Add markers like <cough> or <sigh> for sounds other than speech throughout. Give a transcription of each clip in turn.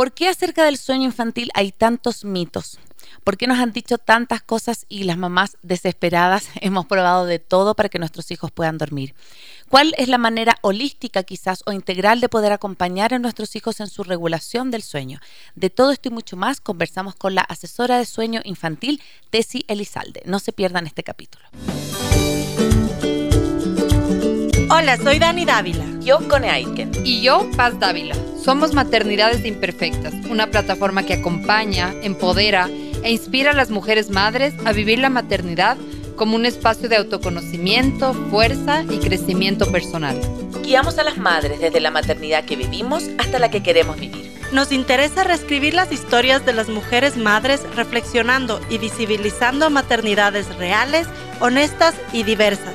¿Por qué acerca del sueño infantil hay tantos mitos? ¿Por qué nos han dicho tantas cosas y las mamás desesperadas <laughs> hemos probado de todo para que nuestros hijos puedan dormir? ¿Cuál es la manera holística quizás o integral de poder acompañar a nuestros hijos en su regulación del sueño? De todo esto y mucho más conversamos con la asesora de sueño infantil, Tessy Elizalde. No se pierdan este capítulo. Hola, soy Dani Dávila. Yo, Cone Aiken. Y yo, Paz Dávila. Somos Maternidades Imperfectas, una plataforma que acompaña, empodera e inspira a las mujeres madres a vivir la maternidad como un espacio de autoconocimiento, fuerza y crecimiento personal. Guiamos a las madres desde la maternidad que vivimos hasta la que queremos vivir. Nos interesa reescribir las historias de las mujeres madres reflexionando y visibilizando maternidades reales, honestas y diversas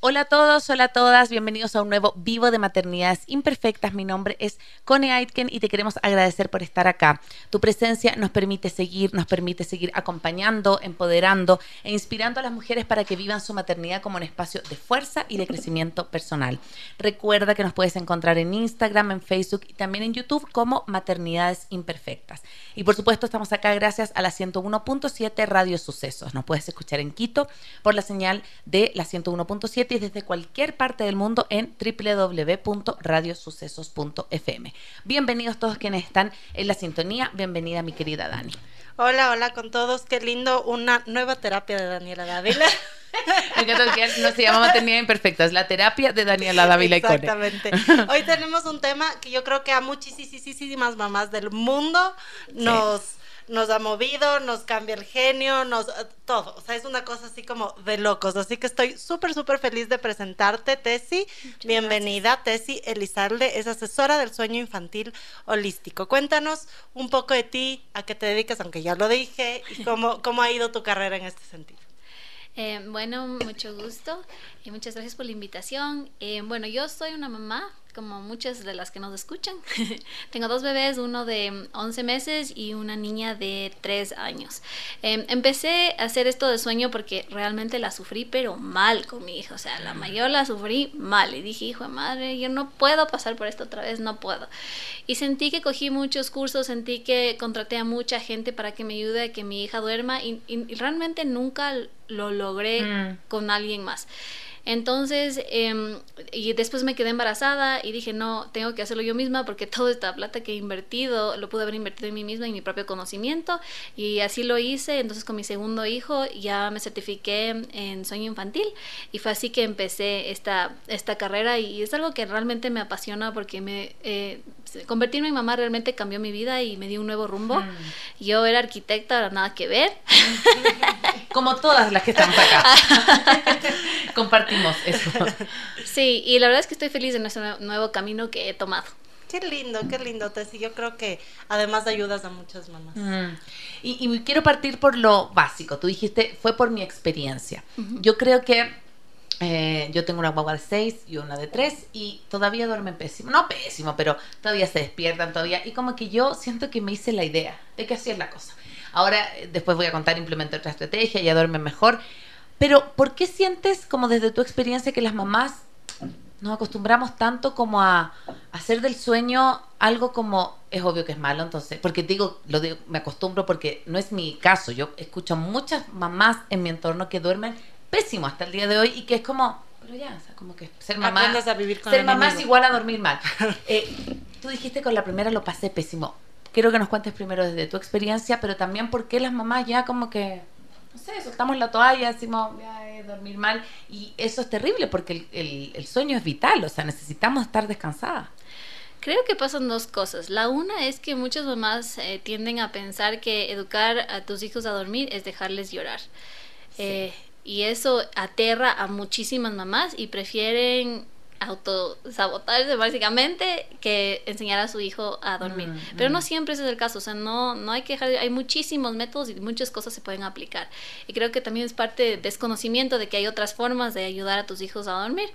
Hola a todos, hola a todas, bienvenidos a un nuevo Vivo de Maternidades Imperfectas. Mi nombre es Connie Aitken y te queremos agradecer por estar acá. Tu presencia nos permite seguir, nos permite seguir acompañando, empoderando e inspirando a las mujeres para que vivan su maternidad como un espacio de fuerza y de crecimiento personal. Recuerda que nos puedes encontrar en Instagram, en Facebook y también en YouTube como Maternidades Imperfectas. Y por supuesto estamos acá gracias a la 101.7 Radio Sucesos. Nos puedes escuchar en Quito por la señal de la 101.7 desde cualquier parte del mundo en www.radiosucesos.fm. Bienvenidos todos quienes están en la sintonía. Bienvenida mi querida Dani. Hola, hola con todos. Qué lindo una nueva terapia de Daniela Dávila. <laughs> Me encanta que no se llama maternidad imperfecta, es la terapia de Daniela Dávila Exactamente. <laughs> Hoy tenemos un tema que yo creo que a muchísimas mamás del mundo nos nos ha movido, nos cambia el genio, nos todo. O sea, es una cosa así como de locos. Así que estoy súper, súper feliz de presentarte, Tessy. Bienvenida, Tessy Elizalde, es asesora del sueño infantil holístico. Cuéntanos un poco de ti, a qué te dedicas, aunque ya lo dije, y <laughs> cómo, cómo ha ido tu carrera en este sentido. Eh, bueno, mucho gusto y muchas gracias por la invitación. Eh, bueno, yo soy una mamá como muchas de las que nos escuchan. <laughs> Tengo dos bebés, uno de 11 meses y una niña de 3 años. Em, empecé a hacer esto de sueño porque realmente la sufrí, pero mal con mi hija. O sea, la mayor la sufrí mal. Y dije, hijo de madre, yo no puedo pasar por esto otra vez, no puedo. Y sentí que cogí muchos cursos, sentí que contraté a mucha gente para que me ayude a que mi hija duerma y, realmente nunca lo logré mm. con alguien más. Entonces, em, y después me quedé embarazada y dije, no, tengo que hacerlo yo misma porque <laughs> toda esta plata que he invertido lo pude haber invertido en mí misma, en mi propio conocimiento. Y así lo hice. Entonces, con mi segundo hijo ya me certifiqué en sueño infantil y fue así que empecé esta, esta carrera y es algo que realmente me apasiona porque me... Eh, convertirme en mamá realmente cambió mi vida y me dio un nuevo rumbo. Mm. Yo era arquitecta, ahora nada que ver. <laughs> Como todas las que estamos acá. <laughs> Compartimos eso. <laughs> Sí, y la verdad es que estoy feliz en este nuevo camino que he tomado. Qué lindo, qué lindo, Tessy. Yo creo que además ayudas a muchas mamás. Mm. Y, quiero partir por lo básico. Tú dijiste, fue por mi experiencia. Yo creo que eh, yo tengo una guagua de 6 y una de 3 y todavía duermen pésimo. No pésimo, pero todavía se despiertan todavía. Y como que yo siento que me hice la idea de que así es la cosa. Ahora, eh, después voy a contar, implementar otra estrategia, ya duermen mejor. Pero, ¿por qué sientes, como desde tu experiencia, que las mamás nos acostumbramos tanto como a, hacer del sueño algo como es obvio que es malo entonces porque digo lo digo me acostumbro porque no es mi caso yo escucho muchas mamás en mi entorno que duermen pésimo hasta el día de hoy y que es como, pero ya, o sea, como que ser mamá, a vivir con ser mamá es igual a dormir mal. <laughs> Eh, tú dijiste con la primera lo pasé pésimo. Quiero que nos cuentes primero desde tu experiencia, pero también por qué las mamás ya como que, no sé, soltamos la toalla, decimos, ya, eh, dormir mal. Y eso es terrible porque el, el, sueño es vital, o sea, necesitamos estar descansadas. Creo que pasan dos cosas. La una es que muchas mamás eh, tienden a pensar que educar a tus hijos a dormir es dejarles llorar. Eh, y eso aterra a muchísimas mamás y prefieren autosabotarse básicamente que enseñar a su hijo a dormir. Mm, Pero no siempre ese es el caso, o sea, no, no hay que dejar, hay muchísimos métodos y muchas cosas se pueden aplicar. Y creo que también es parte de desconocimiento de que hay otras formas de ayudar a tus hijos a dormir.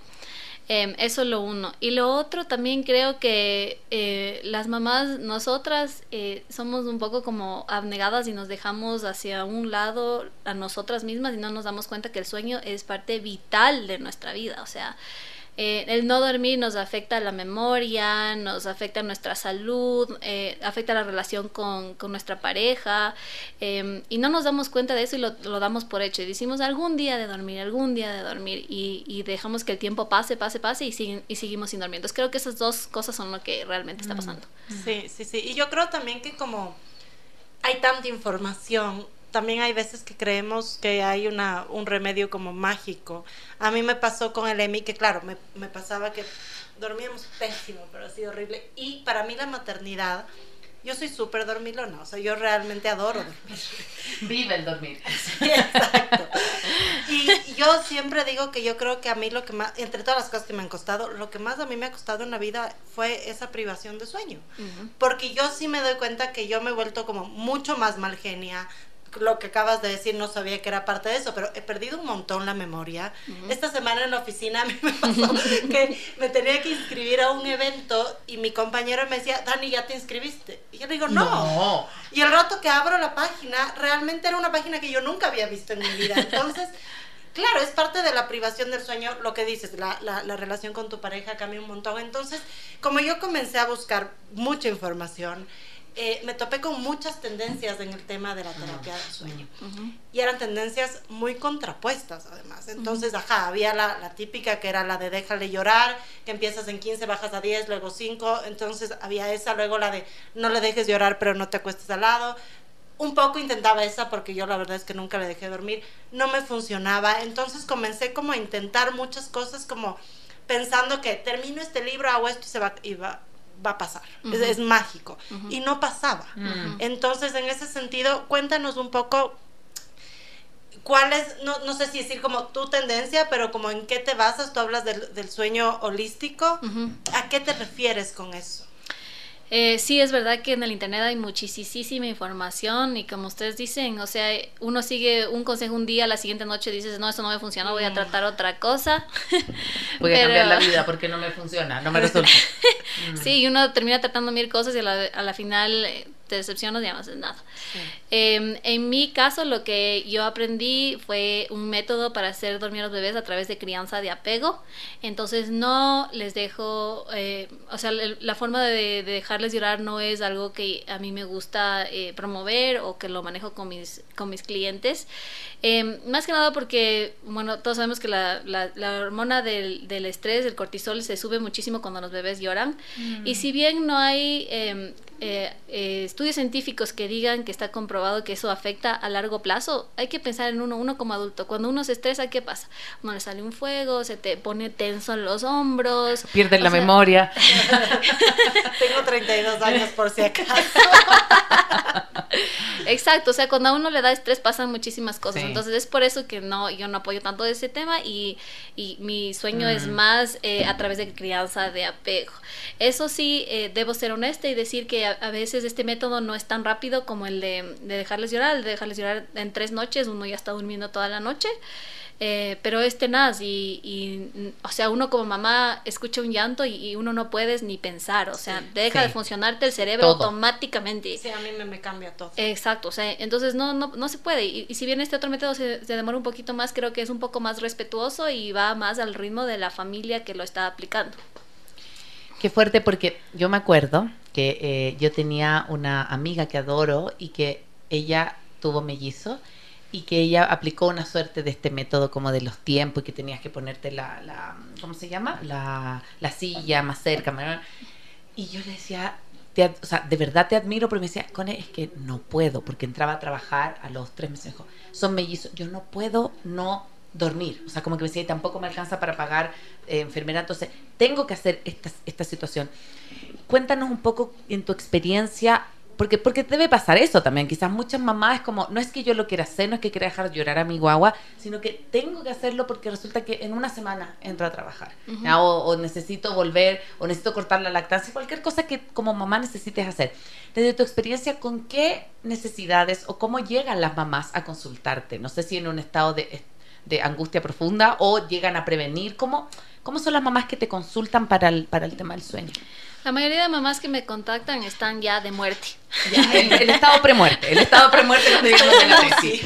Em, eso es lo uno. Y lo otro también creo que eh, las mamás, nosotras, eh, somos un poco como abnegadas y nos dejamos hacia un lado a nosotras mismas y no nos damos cuenta que el sueño es parte vital de nuestra vida. O sea, eh, el no dormir nos afecta la memoria, nos afecta nuestra salud, eh, afecta la relación con, nuestra pareja em, y no nos damos cuenta de eso y lo, damos por hecho y decimos algún día de dormir, algún día de dormir y, dejamos que el tiempo pase, pase, pase y, y seguimos sin dormir. Entonces creo que esas dos cosas son lo que realmente está mm. pasando. Sí, sí, sí. Y yo creo también que como hay tanta información también hay veces que creemos que hay una, un remedio como mágico. A mí me pasó con el EMI, que claro, me, me pasaba que dormíamos pésimo, pero ha sido horrible. Y para mí la maternidad, yo soy súper dormilona, o sea, yo realmente adoro <laughs> dormir. Vive el dormir. <laughs> exacto. Y yo siempre digo que yo creo que a mí lo que más, entre todas las cosas que me han costado, lo que más a mí me ha costado en la vida fue esa privación de sueño. Porque yo sí me doy cuenta que yo me he vuelto como mucho más mal genia, lo que acabas de decir, no sabía que era parte de eso, pero he perdido un montón la memoria. Esta semana en la oficina a <laughs> mí me pasó que me tenía que inscribir a un evento y mi compañero me decía, Dani, ¿ya te inscribiste? Y yo le digo, no. Y el rato que abro la página, realmente era una página que yo nunca había visto en mi vida. Entonces, <laughs> claro, es parte de la privación del sueño, lo que dices, la, la, la relación con tu pareja cambia un montón. Entonces, como yo comencé a buscar mucha información, eh, me topé con muchas tendencias en el tema de la terapia del sueño. Y eran tendencias muy contrapuestas, además. Entonces, ajá, había la, la, típica que era la de déjale llorar, que empiezas en 15, bajas a 10, luego 5. Entonces, había esa, luego la de no le dejes llorar, pero no te acuestes al lado. Un poco intentaba esa porque yo la verdad es que nunca le dejé dormir. No me funcionaba. Entonces, comencé como a intentar muchas cosas, como pensando que termino este libro, hago esto y se va, y va va a pasar, es, mágico. Y no pasaba. Entonces, en ese sentido, cuéntanos un poco cuál es, no, no, sé si decir como tu tendencia, pero como en qué te basas, tú hablas del, del sueño holístico, ¿a qué te refieres con eso? Eh, sí, es verdad que en el Internet hay muchísima información y como ustedes dicen, o sea, uno sigue un consejo un día, la siguiente noche dices, no, eso no me funciona, voy a mm. tratar otra cosa. <laughs> Voy a cambiar la <laughs> vida porque no me funciona, no me resulta. <laughs> sí, y uno termina tratando mil cosas y a la, a la final eh, te decepcionas y no haces nada. Em, en mi caso, lo que yo aprendí fue un método para hacer dormir a los bebés a través de crianza de apego. Entonces, no les dejo, eh, o sea, la forma de, dejarles llorar no es algo que a mí me gusta eh, promover o que lo manejo con mis, con mis clientes. Em, más que nada porque, bueno, todos sabemos que la, la, hormona del, del, estrés, el cortisol, se sube muchísimo cuando los bebés lloran. Mm. Y si bien no hay em, eh, eh, estudios científicos que digan que está comprobado que eso afecta a largo plazo, hay que pensar en uno, uno como adulto. Cuando uno se estresa, ¿qué pasa? Uno le sale un fuego, se te pone tenso en los hombros. Pierde la memoria. <laughs> Tengo 32 años por si acaso. <laughs> Exacto, o sea, cuando a uno le da estrés pasan muchísimas cosas. Entonces es por eso que no, yo no apoyo tanto ese tema y, y mi sueño es mm. más eh, a través de crianza de apego. Eso sí, debo ser honesta y decir que a, veces este método no es tan rápido como el de, dejarles llorar, el de dejarles llorar en tres noches, uno ya está durmiendo toda la noche. Eh, pero es tenaz y, o sea, uno como mamá escucha un llanto y, uno no puedes ni pensar, o sea, deja de funcionarte el cerebro automáticamente. Sí, a mí me, cambia todo. Exacto, o sea, entonces no, no, no se puede. Y, si bien este otro método se, se, demora un poquito más, creo que es un poco más respetuoso y va más al ritmo de la familia que lo está aplicando. Qué fuerte porque yo me acuerdo que eh, yo tenía una amiga que adoro y que ella tuvo mellizo y que ella aplicó una suerte de este método como de los tiempos y que tenías que ponerte la, la ¿cómo se llama? La, la silla más cerca. Y yo le decía, o sea, de verdad te admiro, pero me decía, Cone, es que no puedo, porque entraba a trabajar a los tres meses, dijo, son mellizos, yo no puedo no dormir, o sea, como que me decía, tampoco me alcanza para pagar eh, enfermera, entonces tengo que hacer esta, esta situación cuéntanos un poco en tu experiencia, porque, porque debe pasar eso también. Quizás muchas mamás es como, no es que yo lo quiera hacer, no es que quiera dejar llorar a mi guagua, sino que tengo que hacerlo porque resulta que en una semana entro a trabajar. o, necesito volver, o necesito cortar la lactancia, cualquier cosa que como mamá necesites hacer. Desde tu experiencia, ¿con qué necesidades o cómo llegan las mamás a consultarte? No sé si en un estado de de angustia profunda o llegan a prevenir? ¿Cómo, cómo son las mamás que te consultan para el, para el tema del sueño? La mayoría de mamás que me contactan están ya de muerte. el, estado premuerte, el estado premuerte cuando <laughs> digamos de la crisis.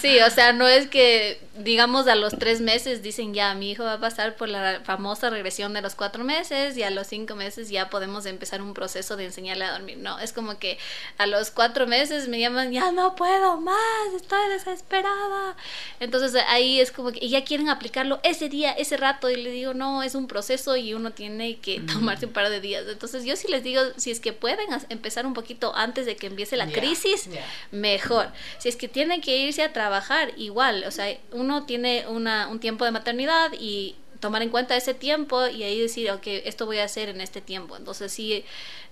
Sí, o sea, no es que digamos a los tres meses dicen ya mi hijo va a pasar por la famosa regresión de los cuatro meses y a los cinco meses ya podemos empezar un proceso de enseñarle a dormir. No, es como que a los cuatro meses me llaman ya no puedo más, estoy desesperada. Entonces ahí es como que y ya quieren aplicarlo ese día, ese rato y le digo no, es un proceso y uno tiene que mm. tomarse un par de días. Entonces yo sí les digo si es que pueden empezar un poquito antes de que empiece la crisis, mejor. Si es que tienen que irse a trabajar, igual, o sea, un uno tiene una, un tiempo de maternidad y tomar en cuenta ese tiempo y ahí decir, ok, esto voy a hacer en este tiempo. Entonces sí,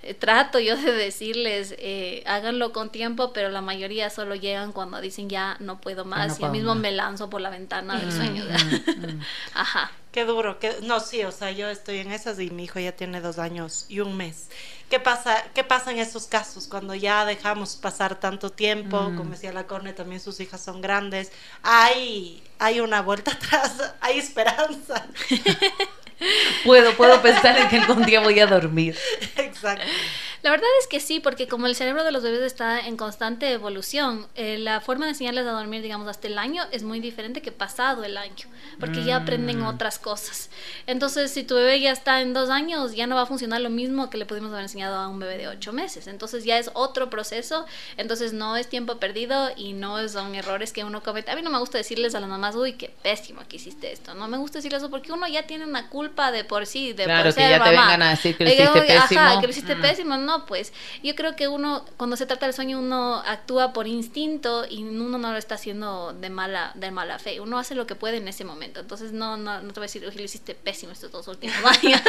eh, trato yo de decirles, eh, háganlo con tiempo, pero la mayoría solo llegan cuando dicen, ya no puedo más, y yo mismo me lanzo por la ventana del mm, sueño. Mm, <laughs> mm. Ajá. Qué duro, que no, sí, o sea, yo estoy en esas y mi hijo ya tiene dos años y un mes. ¿Qué pasa, qué pasa en esos casos cuando ya dejamos pasar tanto tiempo? Como decía la Corne, también sus hijas son grandes. Hay, hay una vuelta <laughs> atrás, hay esperanza. <laughs> puedo, puedo pensar en que algún día voy a dormir. <laughs> Exacto. La verdad es que sí, porque como el cerebro de los bebés está en constante evolución, eh, la forma de enseñarles a dormir, digamos, hasta el año es muy diferente que pasado el año, porque ya aprenden mm. otras cosas. Entonces, si tu bebé ya está en dos años, ya no va a funcionar lo mismo que le pudimos haber enseñado a un bebé de ocho meses. Entonces, ya es otro proceso, entonces no es tiempo perdido y no son errores que uno comete. A mí no me gusta decirles a las mamás, uy, qué pésimo que hiciste esto. No me gusta decirles eso porque uno ya tiene una culpa de por sí, de claro, por que ya te vengan a decir que lo hiciste pésimo. Ajá, que lo hiciste mm. pésimo. No, pues yo creo que uno, cuando se trata del sueño, uno actúa por instinto y uno no lo está haciendo de mala, de mala fe. Uno hace lo que puede en ese momento. Entonces, no, no, no te voy a decir, oye, lo hiciste pésimo estos dos últimos <laughs> años,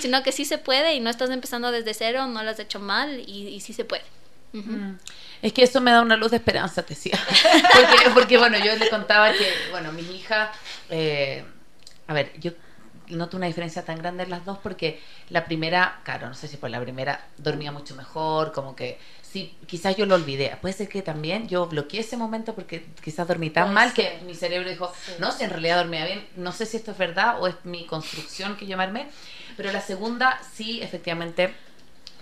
sino que sí se puede y no estás empezando desde cero, no lo has hecho mal y, sí se puede. Mm. Es que eso me da una luz de esperanza, te decía. <laughs> porque, porque, bueno, yo le contaba que, bueno, mi hija, eh, a ver, yo noto una diferencia tan grande en las dos porque la primera, claro, no sé si por la primera dormía mucho mejor, como que sí, quizás yo lo olvidé. Puede ser que también yo bloqueé ese momento porque quizás dormí tan mal que mi cerebro dijo, no, si en realidad dormía bien, no sé si esto es verdad o es mi construcción que yo me Pero la segunda, sí, efectivamente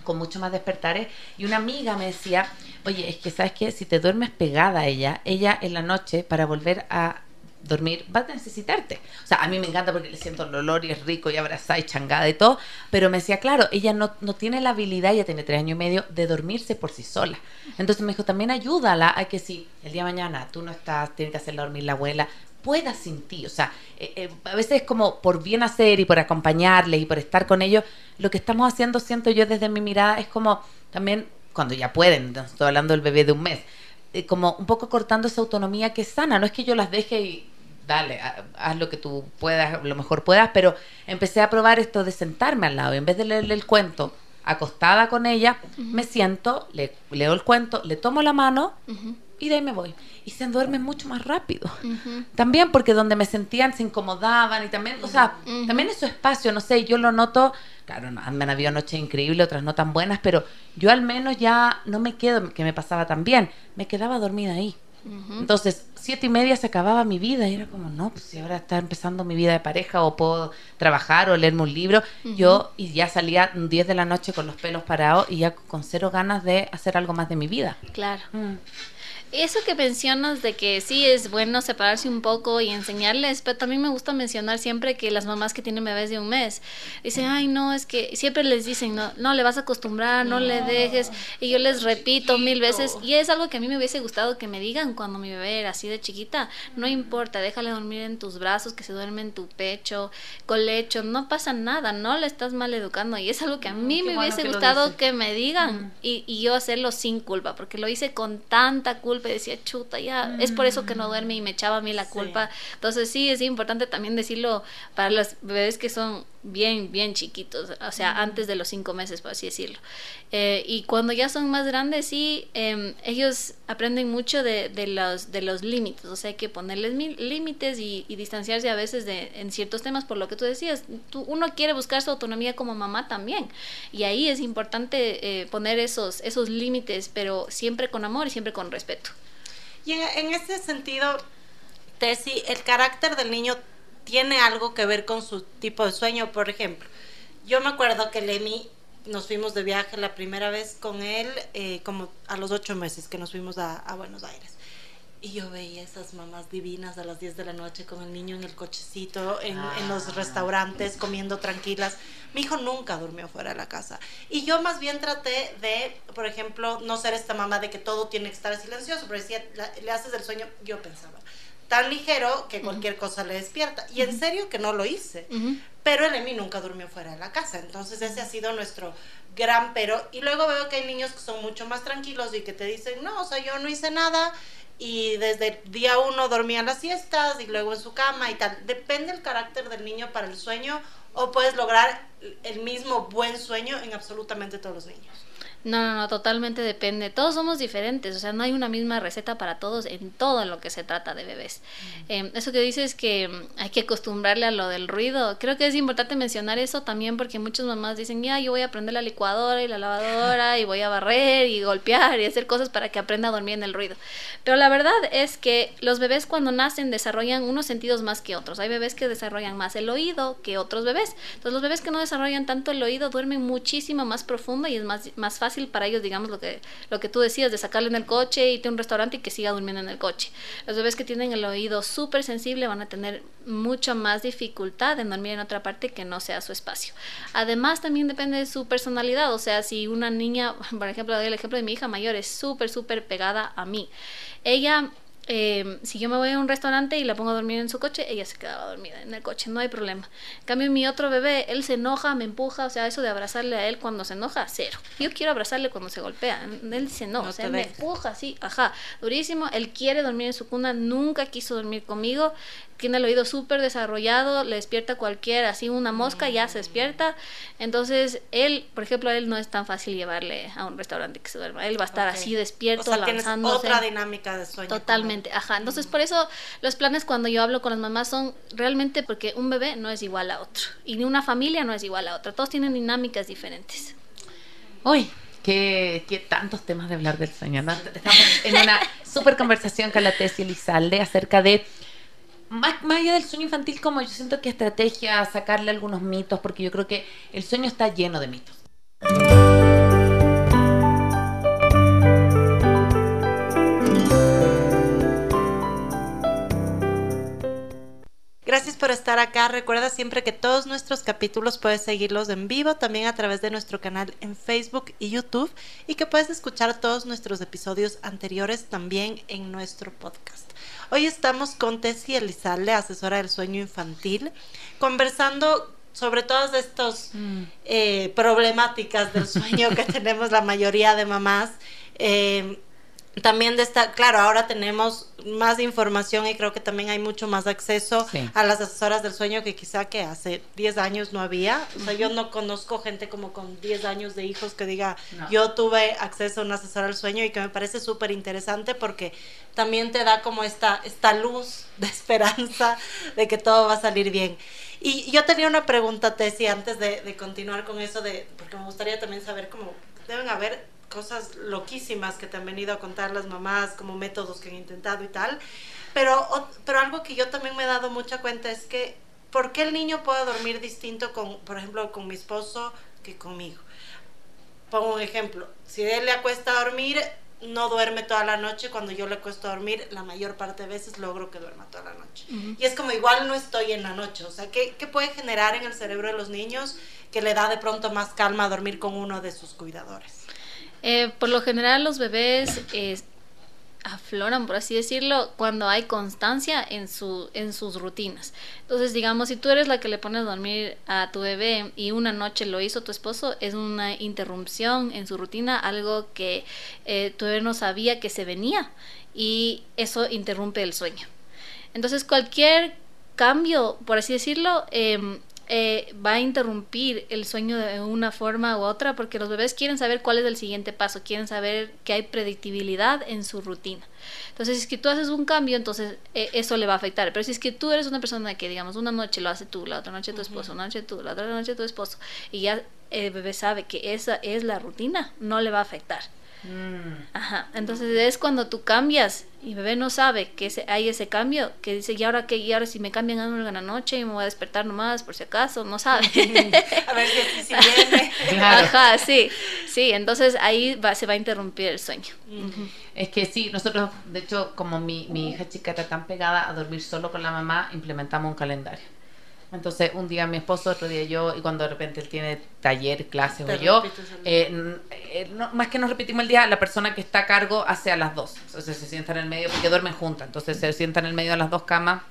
con mucho más despertares y una amiga me decía, oye, es que sabes que si te duermes pegada a ella, ella en la noche para volver a dormir, vas a necesitarte. O sea, a mí me encanta porque le siento el olor y es rico y abrazada y changada y todo, pero me decía, claro, ella no, no tiene la habilidad, ya tiene tres años y medio, de dormirse por sí sola. Entonces me dijo, también ayúdala a que si el día de mañana tú no estás, tiene que hacerla dormir la abuela, pueda sin ti. O sea, eh, eh, a veces es como por bien hacer y por acompañarles y por estar con ellos, lo que estamos haciendo, siento yo desde mi mirada, es como también cuando ya pueden, estoy hablando del bebé de un mes, eh, como un poco cortando esa autonomía que es sana. No es que yo las deje y dale, haz lo que tú puedas, lo mejor puedas, pero empecé a probar esto de sentarme al lado y en vez de leerle el cuento acostada con ella, me siento, le, leo el cuento, le tomo la mano y de ahí me voy. Y se duerme mucho más rápido. También porque donde me sentían se incomodaban y también, o sea, también es su espacio, no sé, yo lo noto, claro, han habido noches increíbles, otras no tan buenas, pero yo al menos ya no me quedo, que me pasaba tan bien, me quedaba dormida ahí. Entonces, siete y media se acababa mi vida y era como, no, pues si ahora está empezando mi vida de pareja o puedo trabajar o leerme un libro, yo y ya salía 10 de la noche con los pelos parados y ya con cero ganas de hacer algo más de mi vida. Claro. Mm. Eso que mencionas de que sí es bueno separarse un poco y enseñarles, pero también me gusta mencionar siempre que las mamás que tienen bebés de un mes dicen, ay, no, es que siempre les dicen, no, no le vas a acostumbrar, no, le dejes. Y yo les repito mil veces, y es algo que a mí me hubiese gustado que me digan cuando mi bebé era así de chiquita, no importa, déjale dormir en tus brazos, que se duerme en tu pecho, con lecho, no pasa nada, no le estás mal educando. Y es algo que a mí me hubiese gustado que me digan y, y yo hacerlo sin culpa, porque lo hice con tanta culpa y decía, chuta, ya, es por eso que no duerme y me echaba a mí la culpa. Entonces sí, es importante también decirlo para los bebés que son bien, bien chiquitos, o sea, antes de los cinco meses, por así decirlo. Eh, y cuando ya son más grandes, sí, em, ellos aprenden mucho de, de, los, de los límites, o sea, hay que ponerles límites y, distanciarse a veces de, en ciertos temas, por lo que tú decías, tú, uno quiere buscar su autonomía como mamá también, y ahí es importante eh, poner esos, esos límites, pero siempre con amor y siempre con respeto. Y en, en ese sentido, Tessy, ¿el carácter del niño tiene algo que ver con su tipo de sueño? Por ejemplo, yo me acuerdo que Lenny nos fuimos de viaje la primera vez con él, eh, como a los ocho meses que nos fuimos a, a Buenos Aires. Y yo veía esas mamás divinas a las 10 de la noche con el niño en el cochecito, en, en, los Ah. restaurantes, comiendo tranquilas. Mi hijo nunca durmió fuera de la casa. Y yo más bien traté de, por ejemplo, no ser esta mamá de que todo tiene que estar silencioso, pero decía, le haces el sueño, yo pensaba, tan ligero que cualquier cosa le despierta. Y en serio que no lo hice. Pero el Emi nunca durmió fuera de la casa. Entonces ese ha sido nuestro gran pero. Y luego veo que hay niños que son mucho más tranquilos y que te dicen, no, o sea, yo no hice nada y desde el día uno dormían las siestas y luego en su cama y tal. Depende el carácter del niño para el sueño o puedes lograr el mismo buen sueño en absolutamente todos los niños. No, no, no, totalmente depende. Todos somos diferentes, o sea, no hay una misma receta para todos en todo lo que se trata de bebés. Eh, eso que dices que mm, hay que acostumbrarle a lo del ruido, creo que es importante mencionar eso también porque muchas mamás dicen, ya, yo voy a prender la licuadora y la lavadora y voy a barrer y golpear y hacer cosas para que aprenda a dormir en el ruido. Pero la verdad es que los bebés cuando nacen desarrollan unos sentidos más que otros. Hay bebés que desarrollan más el oído que otros bebés. Entonces los bebés que no desarrollan tanto el oído duermen muchísimo más profundo y es más, más fácil para ellos, digamos, lo que, lo que tú decías, de sacarle en el coche, irte a un restaurante y que siga durmiendo en el coche. Los bebés que tienen el oído súper sensible van a tener mucha más dificultad en dormir en otra parte que no sea su espacio. Además, también depende de su personalidad, o sea, si una niña, <laughs> por ejemplo, el ejemplo de mi hija mayor, es súper, súper pegada a mí. Ella eh, si yo me voy a un restaurante y la pongo a dormir en su coche, ella se quedaba dormida en el coche, no hay problema. En cambio, mi otro bebé, él se enoja, me empuja, o sea, eso de abrazarle a él cuando se enoja, cero. Yo quiero abrazarle cuando se golpea, él dice no, No o sea, me empuja, sí, ajá, durísimo. Él quiere dormir en su cuna, nunca quiso dormir conmigo, tiene el oído súper desarrollado, le despierta cualquier, así una mosca, ya se despierta. Entonces, él, por ejemplo, a él no es tan fácil llevarle a un restaurante que se duerma, él va a estar así despierto, O sea, tienes otra dinámica de sueño. Totalmente, ajá. Entonces, por eso los planes cuando yo hablo con las mamás son realmente porque un bebé no es igual a otro y ni una familia no es igual a otra. Todos tienen dinámicas diferentes. Uy, qué, qué tantos temas de hablar del sueño. ¿no? Estamos en una <laughs> súper conversación con la Tessy Elizalde acerca de, más, más allá del sueño infantil, como yo siento que estrategia, sacarle algunos mitos, porque yo creo que el sueño está lleno de mitos. Gracias por estar acá. Recuerda siempre que todos nuestros capítulos puedes seguirlos en vivo también a través de nuestro canal en Facebook y YouTube y que puedes escuchar todos nuestros episodios anteriores también en nuestro podcast. Hoy estamos con Tessie Elizalde, asesora del sueño infantil, conversando sobre todas estas eh, problemáticas del sueño que <laughs> tenemos la mayoría de mamás. Eh, también de esta, claro, ahora tenemos más información y creo que también hay mucho más acceso Sí. a las asesoras del sueño que quizá que hace 10 años no había. O sea, yo no conozco gente como con 10 años de hijos que diga, No. yo tuve acceso a una asesora del sueño y que me parece súper interesante porque también te da como esta, esta luz de <laughs> esperanza de que todo va a salir bien. Y yo tenía una pregunta, Tessie, antes de, de continuar con eso, de, porque me gustaría también saber cómo deben haber cosas loquísimas que te han venido a contar las mamás, como métodos que han intentado y tal. Pero, pero algo que yo también me he dado mucha cuenta es que, ¿por qué el niño puede dormir distinto con, por ejemplo, con mi esposo que conmigo? Pongo un ejemplo, si él le acuesta a dormir, no duerme toda la noche, cuando yo le acuesto a dormir, la mayor parte de veces logro que duerma toda la noche. Y es como igual no estoy en la noche, o sea, ¿qué, ¿qué puede generar en el cerebro de los niños que le da de pronto más calma a dormir con uno de sus cuidadores? Eh, por lo general los bebés afloran, por así decirlo, cuando hay constancia en, su, en sus rutinas. Entonces, digamos, si tú eres la que le pones a dormir a tu bebé y una noche lo hizo tu esposo, es una interrupción en su rutina, algo que eh, tu bebé no sabía que se venía y eso interrumpe el sueño. Entonces, cualquier cambio, por así decirlo, eh, eh, va a interrumpir el sueño de una forma u otra porque los bebés quieren saber cuál es el siguiente paso, quieren saber que hay predictibilidad en su rutina. Entonces, si es que tú haces un cambio, entonces eh, eso le va a afectar. Pero si es que tú eres una persona que, digamos, una noche lo hace tú, la otra noche tu esposo, una noche tú, la otra noche tu esposo, y ya el bebé sabe que esa es la rutina, no le va a afectar. Mm. Ajá, entonces es cuando tú cambias y bebé no sabe que hay ese cambio, que dice, ¿y ahora qué? ¿Y ahora si me cambian a una noche y me voy a despertar nomás por si acaso? No sabe. <laughs> a ver si, si viene. Ajá, sí, sí, entonces ahí va, se va a interrumpir el sueño. Es que sí, nosotros, de hecho, como mi, mi hija chica está tan pegada a dormir solo con la mamá, implementamos un calendario. Entonces, un día mi esposo, otro día yo, y cuando de repente él tiene taller, clase o yo, eh, eh, más que nos repetimos el día, la persona que está a cargo hace a las dos. Entonces se sienta en el medio, porque duermen juntas. Entonces se sienta en el medio de las dos camas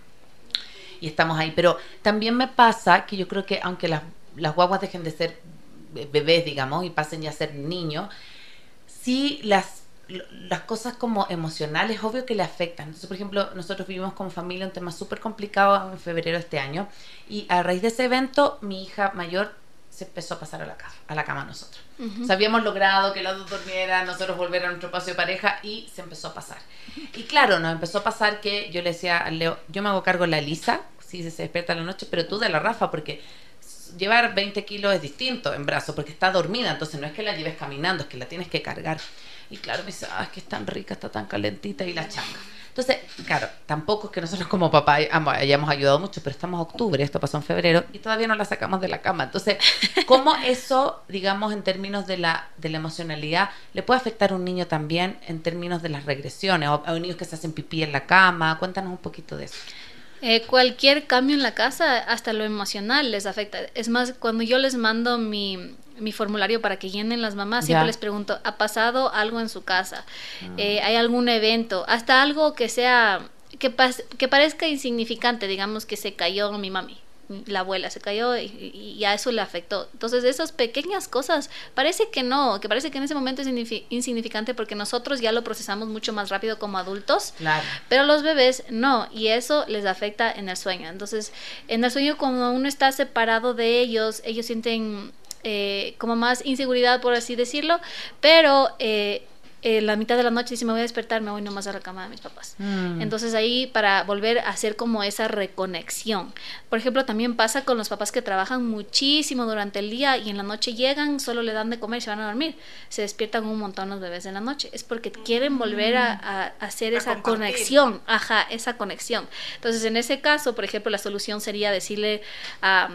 y estamos ahí. Pero también me pasa que yo creo que aunque las, las guaguas dejen de ser bebés, digamos, y pasen ya a ser niños, sí las las cosas como emocionales, obvio que le afectan. Entonces, por ejemplo, nosotros vivimos como familia un tema súper complicado en febrero de este año y a raíz de ese evento mi hija mayor se empezó a pasar a la cama, a la cama nosotros. o sea, habíamos logrado que los dos durmieran, nosotros volver a nuestro paseo de pareja y se empezó a pasar. Y claro, nos empezó a pasar que yo le decía a Leo, yo me hago cargo de la Elisa, si se despierta en la noche, pero tú de la Rafa, porque llevar 20 kilos es distinto en brazo, porque está dormida, entonces no es que la lleves caminando, es que la tienes que cargar. Y claro, me dice, ah, es que es tan rica, está tan calentita y la changa. Entonces, claro, tampoco es que nosotros como papá hayamos ayudado mucho, pero estamos en octubre, esto pasó en febrero y todavía no la sacamos de la cama. Entonces, <laughs> ¿cómo eso, digamos, en términos de la, de la emocionalidad, le puede afectar a un niño también en términos de las regresiones o a niños que se hacen pipí en la cama? Cuéntanos un poquito de eso. Eh, cualquier cambio en la casa, hasta lo emocional, les afecta. Es más, cuando yo les mando mi, mi formulario para que llenen las mamás, siempre les pregunto, ¿ha pasado algo en su casa? Ah. Eh, ¿Hay algún evento? Hasta algo que sea, que, que parezca insignificante, digamos que se cayó mi mami la abuela se cayó y, a eso le afectó. Entonces, esas pequeñas cosas, parece que no, que parece que en ese momento es insignificante porque nosotros ya lo procesamos mucho más rápido como adultos, claro. pero los bebés no, y eso les afecta en el sueño. Entonces, en el sueño, como uno está separado de ellos, ellos sienten eh, como más inseguridad, por así decirlo, pero... Eh, la mitad de la noche, si me voy a despertar, me voy nomás a la cama de mis papás. Mm. Entonces ahí para volver a hacer como esa reconexión. Por ejemplo, también pasa con los papás que trabajan muchísimo durante el día y en la noche llegan, solo le dan de comer y se van a dormir. Se despiertan un montón los bebés en la noche. Es porque quieren volver a, hacer esa conexión. Ajá, esa conexión. Entonces en ese caso, por ejemplo, la solución sería decirle a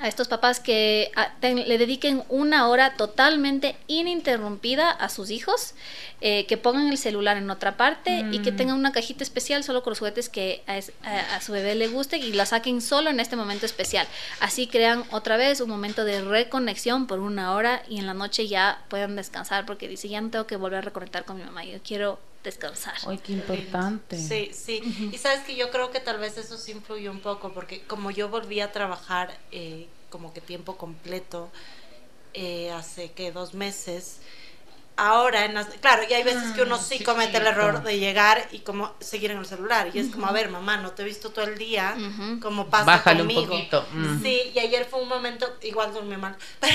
a estos papás que le dediquen una hora totalmente ininterrumpida a sus hijos, eh, que pongan el celular en otra parte y que mm. tengan una cajita especial solo con los juguetes que a, su bebé le guste y la saquen solo en este momento especial. Así crean otra vez un momento de reconexión por una hora y en la noche ya puedan descansar porque dice, ya no tengo que volver a reconectar con mi mamá, yo quiero descansar. Ay, qué importante. Sí, sí. Y sabes que yo creo que tal vez eso sí influyó un poco, porque como yo volví a trabajar eh, como que tiempo completo eh, hace que dos meses, ahora, en claro, y hay veces que uno ah, sí, comete el error de llegar y como seguir en el celular. Y es como, a ver, mamá, no te he visto todo el día, como pasa Bájale conmigo. Un poquito. Mm. Sí, y ayer fue un momento, igual durmió mal, <laughs> pero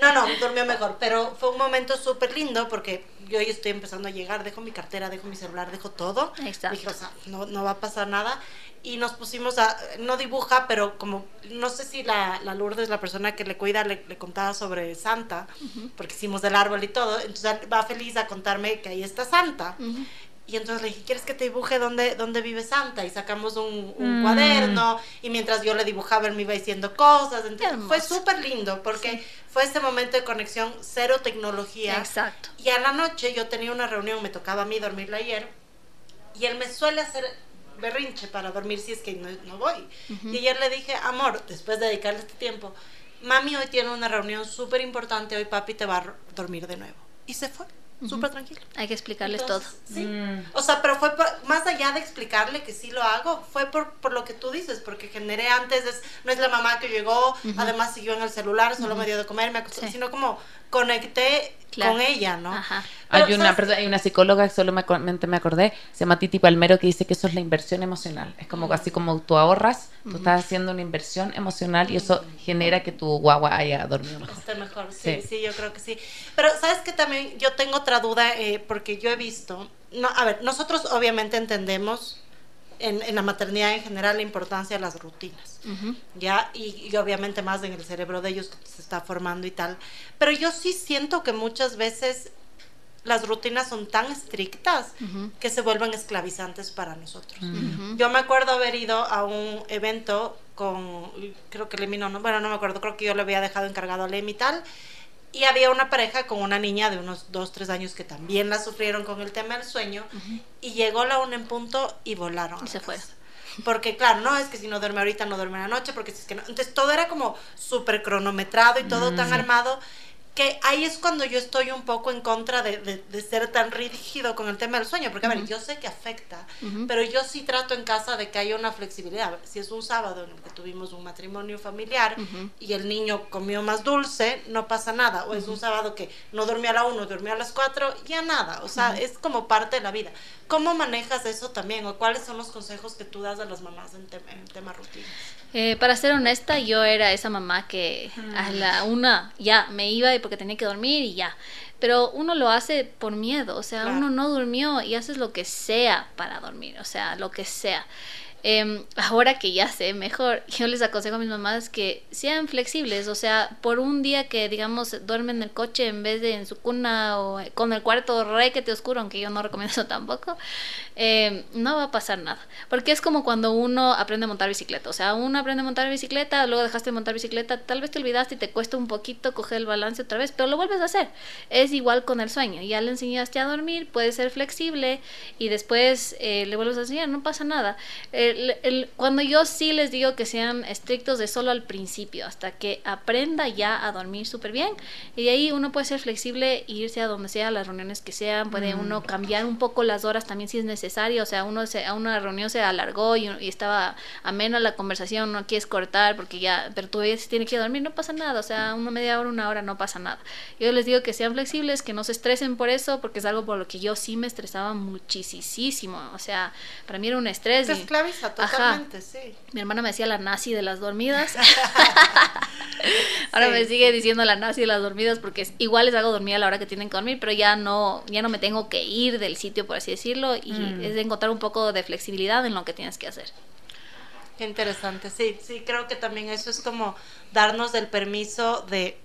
no, no, durmió mejor, pero fue un momento súper lindo porque yo hoy estoy empezando a llegar, dejo mi cartera, dejo mi celular, dejo todo. Exacto. Dije, o sea, no, no va a pasar nada y nos pusimos a, no dibuja, pero como, no sé si la, la Lourdes, la persona que le cuida, le, contaba sobre Santa, porque hicimos del árbol y todo, entonces va feliz a contarme que ahí está Santa. Y entonces le dije, ¿quieres que te dibuje dónde, dónde vive Santa? Y sacamos un, un mm. cuaderno y mientras yo le dibujaba, él me iba diciendo cosas. Entonces, fue súper lindo porque fue ese momento de conexión, cero tecnología. Exacto. Y a la noche yo tenía una reunión, me tocaba a mí dormirla ayer, y él me suele hacer berrinche para dormir si es que no, voy. Y ayer le dije, amor, después de dedicarle este tiempo, mami hoy tiene una reunión súper importante, hoy papi te va a dormir de nuevo. Y se fue súper tranquilo. Hay que explicarles todo. Sí. Mm. O sea, pero fue más allá de explicarle que sí lo hago, fue por, por lo que tú dices, porque generé antes, no es la mamá que llegó, además siguió en el celular, solo me dio de comer, me acostó, sino como conecté con ella, ¿no? hay, una, hay una psicóloga que solo me, me acordé, se llama Titi Palmero, que dice que eso es la inversión emocional. Es como así como tú ahorras, tú estás haciendo una inversión emocional y eso genera que tu guagua haya dormido mejor. Esté mejor, sí, sí, yo creo que sí. Pero sabes que también yo tengo otra duda, eh, porque yo he visto, no, a ver, nosotros obviamente entendemos en, la maternidad en general la importancia de las rutinas, ¿ya? Y, obviamente más en el cerebro de ellos que se está formando y tal. Pero yo sí siento que muchas veces las rutinas son tan estrictas que se vuelven esclavizantes para nosotros. Yo me acuerdo haber ido a un evento con, creo que Lemmy no, bueno, no me acuerdo, creo que yo le había dejado encargado a Lemmy y tal, y había una pareja con una niña de unos 2, 3 años que también la sufrieron con el tema del sueño, y llegó la una en punto y volaron. Y se fue. Porque claro, no, es que si no duerme ahorita no duerme en la noche, porque si es que no. Entonces todo era como súper cronometrado y todo tan armado que ahí es cuando yo estoy un poco en contra de, de, ser tan rígido con el tema del sueño, porque a ver, yo sé que afecta, pero yo sí trato en casa de que haya una flexibilidad. Si es un sábado en el que tuvimos un matrimonio familiar y el niño comió más dulce, no pasa nada. O es un sábado que no dormía a la 1, dormía a las 4, ya nada. O sea, es como parte de la vida. ¿Cómo manejas eso también? ¿O cuáles son los consejos que tú das a las mamás en, tema, en tema rutinas? Eh, para ser honesta, yo era esa mamá que a la una ya me iba porque tenía que dormir y ya. Pero uno lo hace por miedo, o sea, uno no durmió y haces lo que sea para dormir, o sea, lo que sea. Em, ahora que ya sé mejor, <laughs> yo les aconsejo a mis mamás que sean flexibles, o sea, por un día que, digamos, duermen en el coche en vez de en su cuna o con el cuarto re que te oscuro, aunque yo no recomiendo <laughs> eso tampoco, em, no va a pasar nada. Porque es como cuando uno aprende a montar bicicleta, o sea, uno aprende a montar bicicleta, luego dejaste de montar bicicleta, tal vez te olvidaste y te cuesta un poquito coger el balance otra vez, pero lo vuelves a hacer. Es igual con el sueño, ya le enseñaste a dormir, puede ser flexible y después eh, le vuelves a enseñar, no pasa nada. Eh, el, cuando yo sí les digo que sean estrictos de solo al principio, hasta que aprenda ya a dormir súper bien, y de ahí uno puede ser flexible e irse a donde sea, las reuniones que sean, puede uno cambiar un poco las horas también si es necesario, o sea, uno se, a una reunión se alargó y, estaba amena la conversación, no quieres cortar porque ya, pero todavía se tiene que dormir, no pasa nada, o sea, una media hora, una hora, no pasa nada. Yo les digo que sean flexibles, que no se estresen por eso, porque es algo por lo que yo sí me estresaba muchísimo, o sea, para mí era un estrés. Te Totalmente, sí. Mi hermana me decía la nazi de las dormidas. <laughs> <laughs> Ahora me sigue diciendo la nazi de las dormidas porque igual les hago dormir a la hora que tienen que dormir, pero ya no, ya no me tengo que ir del sitio, por así decirlo, y mm. es de encontrar un poco de flexibilidad en lo que tienes que hacer. Qué interesante, sí, sí, creo que también eso es como darnos el permiso de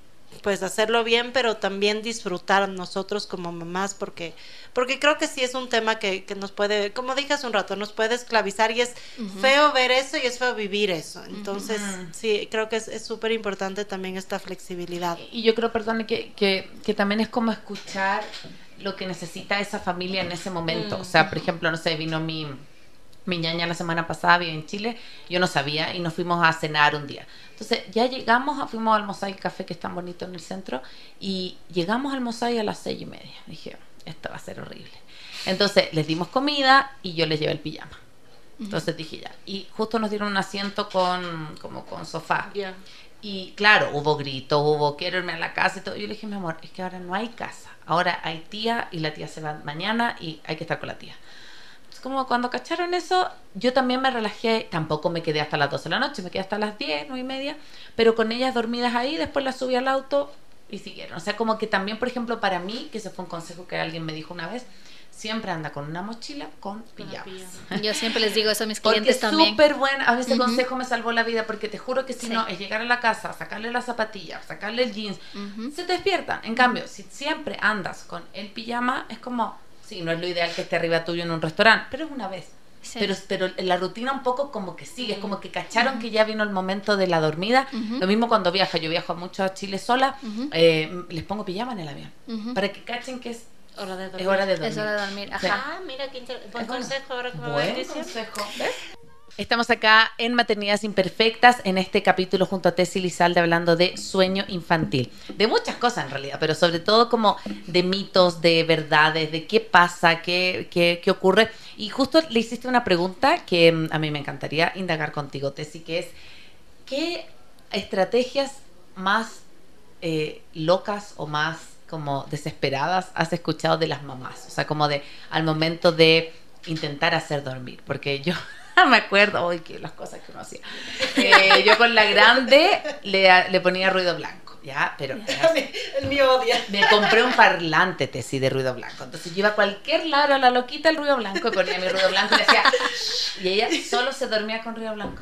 pues hacerlo bien, pero también disfrutar nosotros como mamás, porque porque creo que sí es un tema que, que nos puede, como dije hace un rato, nos puede esclavizar y es feo ver eso y es feo vivir eso. Entonces, sí, creo que es súper importante también esta flexibilidad. Y yo creo, perdón, que, que, que también es como escuchar lo que necesita esa familia en ese momento. O sea, por ejemplo, no sé, vino mi, mi ñaña la semana pasada, vive en Chile, yo no sabía y nos fuimos a cenar un día. Entonces ya llegamos, fuimos al Mosaic Café que es tan bonito en el centro y llegamos al Mosaic a las seis y media. Dije, esto va a ser horrible. Entonces les dimos comida y yo les llevé el pijama. Entonces dije ya. Y justo nos dieron un asiento con, como con sofá. Y claro, hubo gritos, hubo quiero irme a la casa y todo. Yo le dije, mi amor, es que ahora no hay casa. Ahora hay tía y la tía se va mañana y hay que estar con la tía. Es como cuando cacharon eso, yo también me relajé. Tampoco me quedé hasta las 12 de la noche, me quedé hasta las 10, 9 y media. Pero con ellas dormidas ahí, después las subí al auto y siguieron. O sea, como que también, por ejemplo, para mí, que ese fue un consejo que alguien me dijo una vez, siempre anda con una mochila con pijamas. Yo siempre les digo eso a mis <laughs> clientes también. súper bueno. A veces consejo me salvó la vida porque te juro que si no, es llegar a la casa, sacarle las zapatillas, sacarle el jeans, se despiertan. En cambio, si siempre andas con el pijama, es como, sí, no es lo ideal que esté arriba tuyo en un restaurante, pero es una vez. Pero, pero la rutina un poco como que sigue, es como que cacharon que ya vino el momento de la dormida. Lo mismo cuando viaja, yo viajo mucho a Chile sola, eh, les pongo pijama en el avión, para que cachen que es hora de dormir. Es hora de dormir. Es hora de dormir. Ajá. Ah, mira qué buen consejo ahora que me Buen consejo. ¿Ves? Estamos acá en Maternidades Imperfectas, en este capítulo junto a Tessy Lizalde hablando de sueño infantil. De muchas cosas en realidad, pero sobre todo como de mitos, de verdades, de qué pasa, qué, qué, qué ocurre. Y justo le hiciste una pregunta que mm, a mí me encantaría indagar contigo, Tessy, que es, ¿qué estrategias más eh, locas o más como desesperadas has escuchado de las mamás? O sea, como de al momento de intentar hacer dormir, porque yo <laughs> me acuerdo, hoy que las cosas que uno hacía. Eh, yo con la grande le, le ponía ruido blanco, ¿ya? Pero... <laughs> el mío odia. Me compré un parlante tesi de ruido blanco. Entonces yo iba a cualquier lado a la loquita el ruido blanco y ponía mi ruido blanco y decía... Y ella solo se dormía con ruido blanco.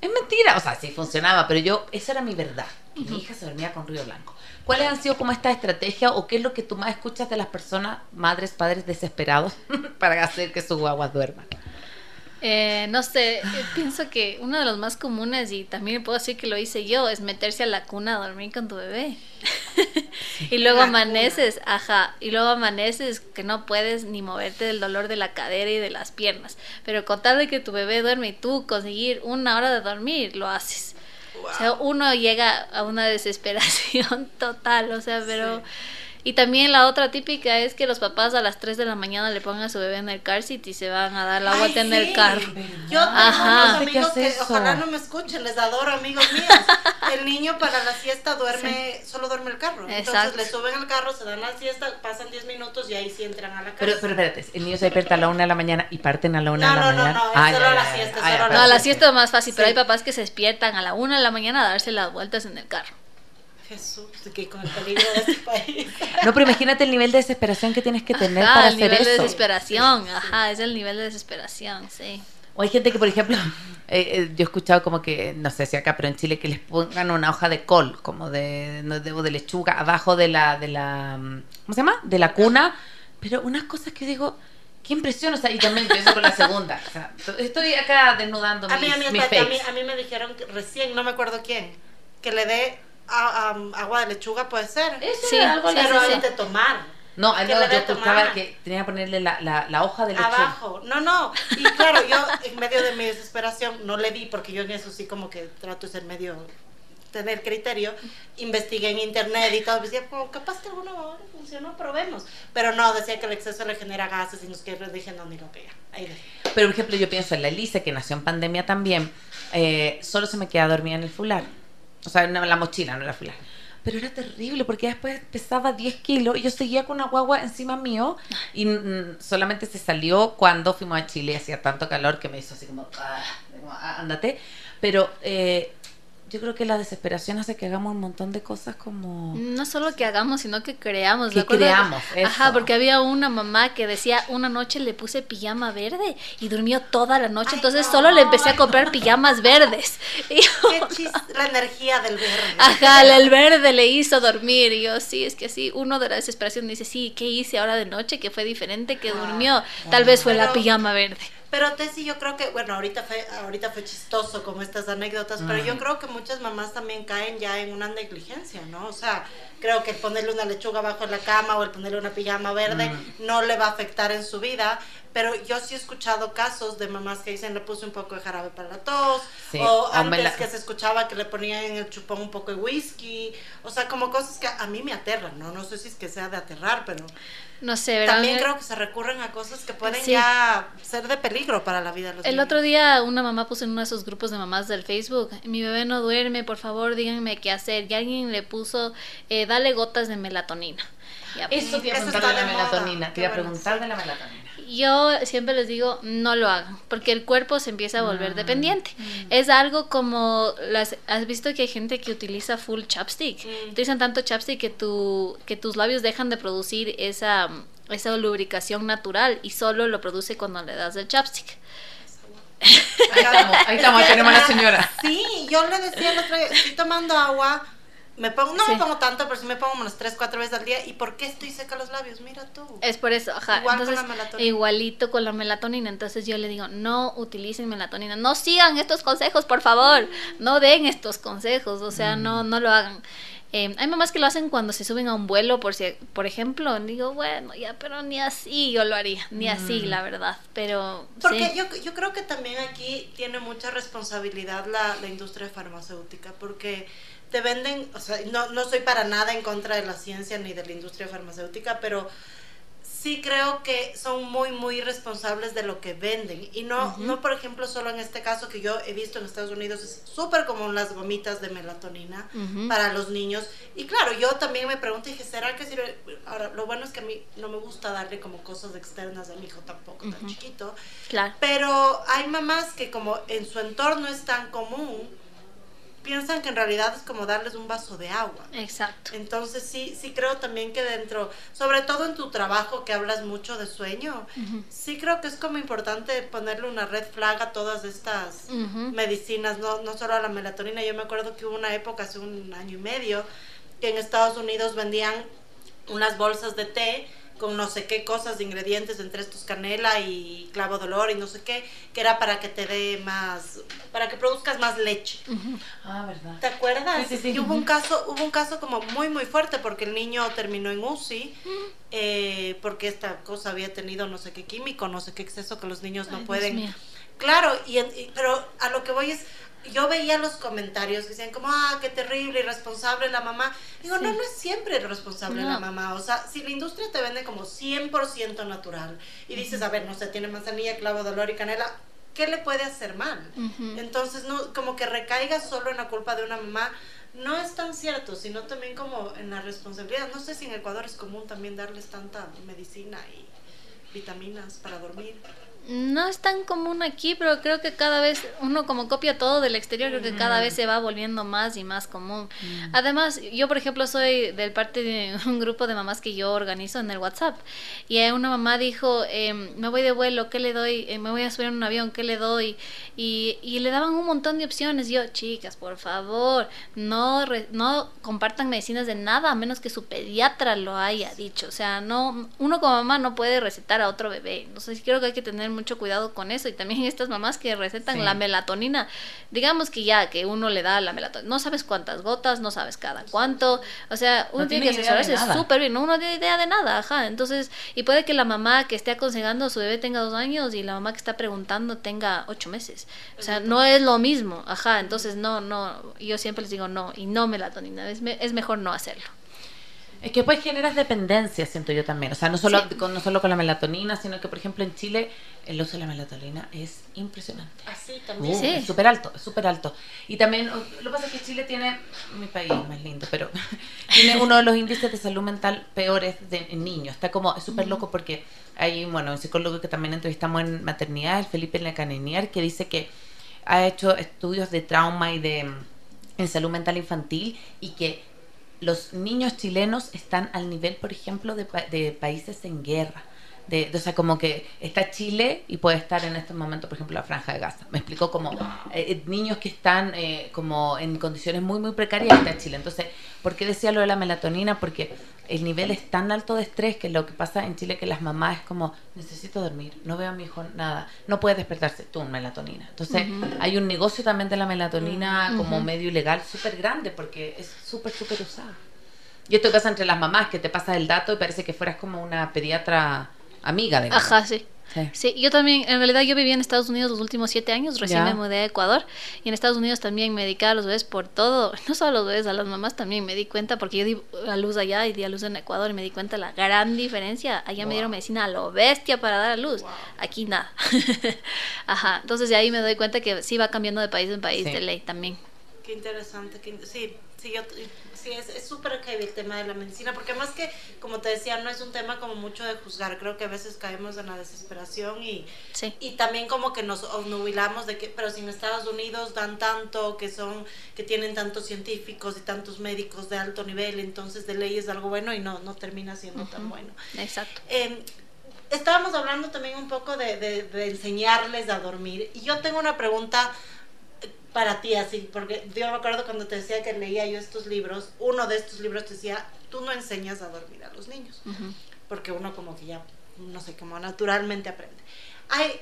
Es mentira, o sea, sí funcionaba, pero yo, esa era mi verdad. Mi hija se dormía con ruido blanco. ¿Cuáles han sido como esta estrategia o qué es lo que tú más escuchas de las personas, madres, padres desesperados <laughs> para hacer que sus guaguas duerman? Eh, no sé, pienso que uno de los más comunes, y también puedo decir que lo hice yo, es meterse a la cuna a dormir con tu bebé. <laughs> y luego La amaneces, ajá, y luego amaneces que no puedes ni moverte del dolor de la cadera y de las piernas. Pero con tal de que tu bebé duerme y tú conseguir una hora de dormir, lo haces. O sea, uno llega a una desesperación <laughs> total, o sea, pero... Y también la otra típica es que los papás a las 3 de la mañana le pongan a su bebé en el car seat y se van a dar la vuelta en el carro. Yo tengo Ajá. unos amigos ¿Qué que eso? ojalá no me escuchen, les adoro amigos míos. <laughs> El niño para la siesta duerme, solo duerme el carro. Exacto. Entonces le suben al carro, se dan la siesta, pasan 10 minutos y ahí sí entran a la casa. Pero, pero espérate, el niño se despierta a la una de la mañana y parten a la una No, de la no, no, mañana. no, es Ay, solo ay, la siesta, ay, solo ay, la No, siesta es más fácil, pero hay papás que se despiertan a la 1 de la mañana a darse las vueltas en el carro. Jesús, que con el peligro de este país. No, pero imagínate el nivel de desesperación que tienes que tener Ajá, para el hacer nivel de eso. desesperación, ajá, es el nivel de desesperación, sí. O hay gente que, por ejemplo, <laughs> eh, eh, yo he escuchado como que, no sé si acá, pero en Chile que les pongan una hoja de col, como de, no, de, o de lechuga, abajo de la, de la, mm, ¿cómo se llama? De la cuna. Pero unas cosas que digo, qué impresión, o sea, y también empiezo con la segunda. O sea, estoy acá desnudando A mí, a mí, mis a mí, a mí me dijeron que recién, no me acuerdo quién, que le dé a- a- agua de lechuga, puede ser. Eso Sí, algo sí. Pero sí, hay de tomar. No, que yo tomar. que tenía que ponerle la, la, la hoja de lechuga. Abajo, no, no. Y claro, yo en medio de mi desesperación no le di, porque yo en eso sí como que trato de ser medio, tener criterio, investigué en internet y todo, decía, como capaz que alguna funcionó, probemos. Pero no, decía que el exceso le genera gases y nos que dije, no, ni lo pega. Ahí. Pero, por ejemplo, yo pienso en la Elise, que nació en pandemia también, eh, solo se me queda dormida en el fular. O sea, la mochila, no en el fular. Pero era terrible porque después pesaba 10 kilos y yo seguía con una guagua encima mío y mm, solamente se salió cuando fuimos a Chile. Hacía tanto calor que me hizo así como, como, "Ah, ándate. Pero eh, yo creo que la desesperación hace que hagamos un montón de cosas como... No solo que hagamos, sino que creamos. Que creamos, Ajá, eso. porque había una mamá que decía, una noche le puse pijama verde y durmió toda la noche, Ay, entonces no. solo le empecé a comprar pijamas verdes. <laughs> Y yo, Qué la energía del verde. Ajá, el verde le hizo dormir. Y yo, sí, es que sí, uno de la desesperación dice, sí, ¿qué hice ahora de noche? Que fue diferente, que durmió. Tal vez fue la pijama verde. Pero Tessy, yo creo que, bueno, ahorita fue, ahorita fue chistoso como estas anécdotas, pero yo Mm. creo que muchas mamás también caen ya en una negligencia, ¿no? O sea, creo que el ponerle una lechuga abajo en la cama o el ponerle una pijama verde Mm. no le va a afectar en su vida, pero yo sí he escuchado casos de mamás que dicen le puse un poco de jarabe para la tos, Sí, o antes la- que se escuchaba que le ponían en el chupón un poco de whisky, o sea, como cosas que a mí me aterran, ¿no? No sé si es que sea de aterrar, pero No sé, ¿verdad? también creo que se recurren a cosas que pueden Sí. ya ser de peligro para la vida de los El niños. otro día una mamá puso en uno de esos grupos de mamás del Facebook, mi bebé no duerme, por favor díganme qué hacer. Y alguien le puso, eh, dale gotas de melatonina. Ya, pues, Eso te iba a Eso preguntar de está la melatonina. Te iba a Qué bueno, preguntar de la melatonina. Yo siempre les digo, no lo hagan, porque el cuerpo se empieza a Mm. volver dependiente. Es algo como, las, has visto que hay gente que utiliza full chapstick. Mm. Utilizan tanto chapstick que, tu, que tus labios dejan de producir esa, esa lubricación natural y solo lo produce cuando le das el chapstick. Ahí estamos, ahí estamos, <laughs> tenemos a la señora. Sí, yo le decía el otro día, estoy tomando agua, me pongo, no Sí. me pongo tanto, pero sí me pongo unas 3, 4 veces al día. ¿Y por qué estoy seca los labios? Mira tú. Es por eso, ajá. Igual con la melatonina. igualito con la melatonina. Entonces yo le digo, no utilicen melatonina. No sigan estos consejos, por favor. No den estos consejos. O sea, no, no lo hagan. Eh, hay mamás que lo hacen cuando se suben a un vuelo, por si, por ejemplo. Digo, bueno, ya, pero ni así yo lo haría. Ni así, la verdad. Pero. Porque sí. yo, yo creo que también aquí tiene mucha responsabilidad la, la industria farmacéutica, porque te venden, o sea, no, no soy para nada en contra de la ciencia ni de la industria farmacéutica, pero sí creo que son muy, muy responsables de lo que venden. Y no, no por ejemplo, solo en este caso que yo he visto en Estados Unidos, es súper común las gomitas de melatonina para los niños. Y claro, yo también me pregunto, dije, ¿será que sirve? Ahora, lo bueno es que a mí no me gusta darle como cosas externas a mi hijo tampoco tan chiquito. Claro. Pero hay mamás que como en su entorno es tan común, piensan que en realidad es como darles un vaso de agua. Exacto. Entonces sí, sí creo también que dentro, sobre todo en tu trabajo que hablas mucho de sueño, sí creo que es como importante ponerle una red flag a todas estas medicinas, no, no solo a la melatonina. Yo me acuerdo que hubo una época, hace un año y medio, que en Estados Unidos vendían unas bolsas de té con no sé qué cosas de ingredientes, entre estos canela y clavo de olor y no sé qué, que era para que te dé más, para que produzcas más leche. Ah, ¿verdad? ¿Te acuerdas? Sí, sí, sí. Y hubo un caso, hubo un caso como muy muy fuerte porque el niño terminó en UCI eh, porque esta cosa había tenido no sé qué químico, no sé qué exceso que los niños no Ay, pueden. Claro, y, y- pero a lo que voy es, yo veía los comentarios que decían como, ah, qué terrible, irresponsable la mamá. Digo, no, no es siempre responsable la No. mamá. O sea, si la industria te vende como 100% natural y dices, a ver, no sé, tiene manzanilla, clavo de olor y canela, ¿qué le puede hacer mal? Entonces, no, como que recaiga solo en la culpa de una mamá, no es tan cierto, sino también como en la responsabilidad. No sé si en Ecuador es común también darles tanta medicina y vitaminas para dormir. No es tan común aquí, pero creo que cada vez uno como copia todo del exterior, creo que cada vez se va volviendo más y más común. Además, yo por ejemplo soy del parte de <laughs> un grupo de mamás que yo organizo en el WhatsApp y una mamá dijo, em, me voy de vuelo, ¿qué le doy? Eh, me voy a subir en un avión, ¿qué le doy? Y, y le daban un montón de opciones. Yo, chicas, por favor, no, re- no compartan medicinas de nada a menos que su pediatra lo haya dicho. O sea, no, uno como mamá no puede recetar a otro bebé. Entonces creo que hay que tener mucho cuidado con eso. Y también <laughs> estas mamás que recetan Sí. la melatonina, digamos que ya que uno le da la melatonina, no sabes cuántas gotas, no sabes cada cuánto. O sea, uno No tiene que asesorarse súper bien, no uno no tiene idea de nada, ajá. Entonces, y puede que la mamá que esté aconsejando a su bebé tenga dos años y la mamá que está preguntando tenga ocho meses. O sea, no es lo mismo, ajá. Entonces, no, no, yo siempre les digo no, y no melatonina, es, me- es mejor no hacerlo. Es que pues generas dependencia, siento yo también. O sea, no solo, Sí. con, no solo con la melatonina, sino que, por ejemplo, en Chile el uso de la melatonina es impresionante. Así Uh, también. Sí. Es súper alto, es súper alto. Y también, uh, lo que pasa es que Chile tiene, mi país más lindo, pero <laughs> tiene uno de los índices de salud mental peores de, en niños. Está como, es súper loco porque hay, bueno, un psicólogo que también entrevistamos en maternidad, el Felipe Lacaneniar, que dice que ha hecho estudios de trauma y de mm, en salud mental infantil y que los niños chilenos están al nivel, por ejemplo, de, de países en guerra. De, de- o sea, como que está Chile y puede estar en este momento, por ejemplo, la Franja de Gaza. Me explicó como eh, eh, niños que están eh, como en condiciones muy, muy precarias está Chile. Entonces, ¿por qué decía lo de la melatonina? Porque el nivel es tan alto de estrés que lo que pasa en Chile que las mamás es como, necesito dormir, no veo a mi hijo nada, no puede despertarse, tú, melatonina. Entonces, hay un negocio también de la melatonina como medio ilegal súper grande porque es súper, súper usada. Y esto pasa entre las mamás, que te pasa el dato y parece que fueras como una pediatra amiga de Ajá, sí. Sí. Sí, yo también, en realidad yo viví en Estados Unidos los últimos siete años, recién Ya. me mudé a Ecuador y en Estados Unidos también me dedicaba a los bebés por todo, <laughs> no solo a los bebés, a las mamás también me di cuenta porque yo di a luz allá y di a luz en Ecuador y me di cuenta la gran diferencia, allá me dieron medicina a lo bestia para dar a luz, aquí nada. <laughs> Ajá, entonces de ahí me doy cuenta que sí va cambiando de país en país Sí. de ley también. Qué interesante. qué in- sí, sí, yo, sí, es es súper heavy el tema de la medicina, porque más que, como te decía, no es un tema como mucho de juzgar. Creo que a veces caemos en la desesperación y, Sí. y también como que nos obnubilamos de que, pero si en Estados Unidos dan tanto, que son, que tienen tantos científicos y tantos médicos de alto nivel, entonces de ley es algo bueno y no, no termina siendo tan bueno. Exacto. Eh, estábamos hablando también un poco de, de- de enseñarles a dormir. Y yo tengo una pregunta para ti, así, porque yo me acuerdo cuando te decía que leía yo estos libros, uno de estos libros te decía, tú no enseñas a dormir a los niños, porque uno como que ya, no sé, como naturalmente aprende. Ay,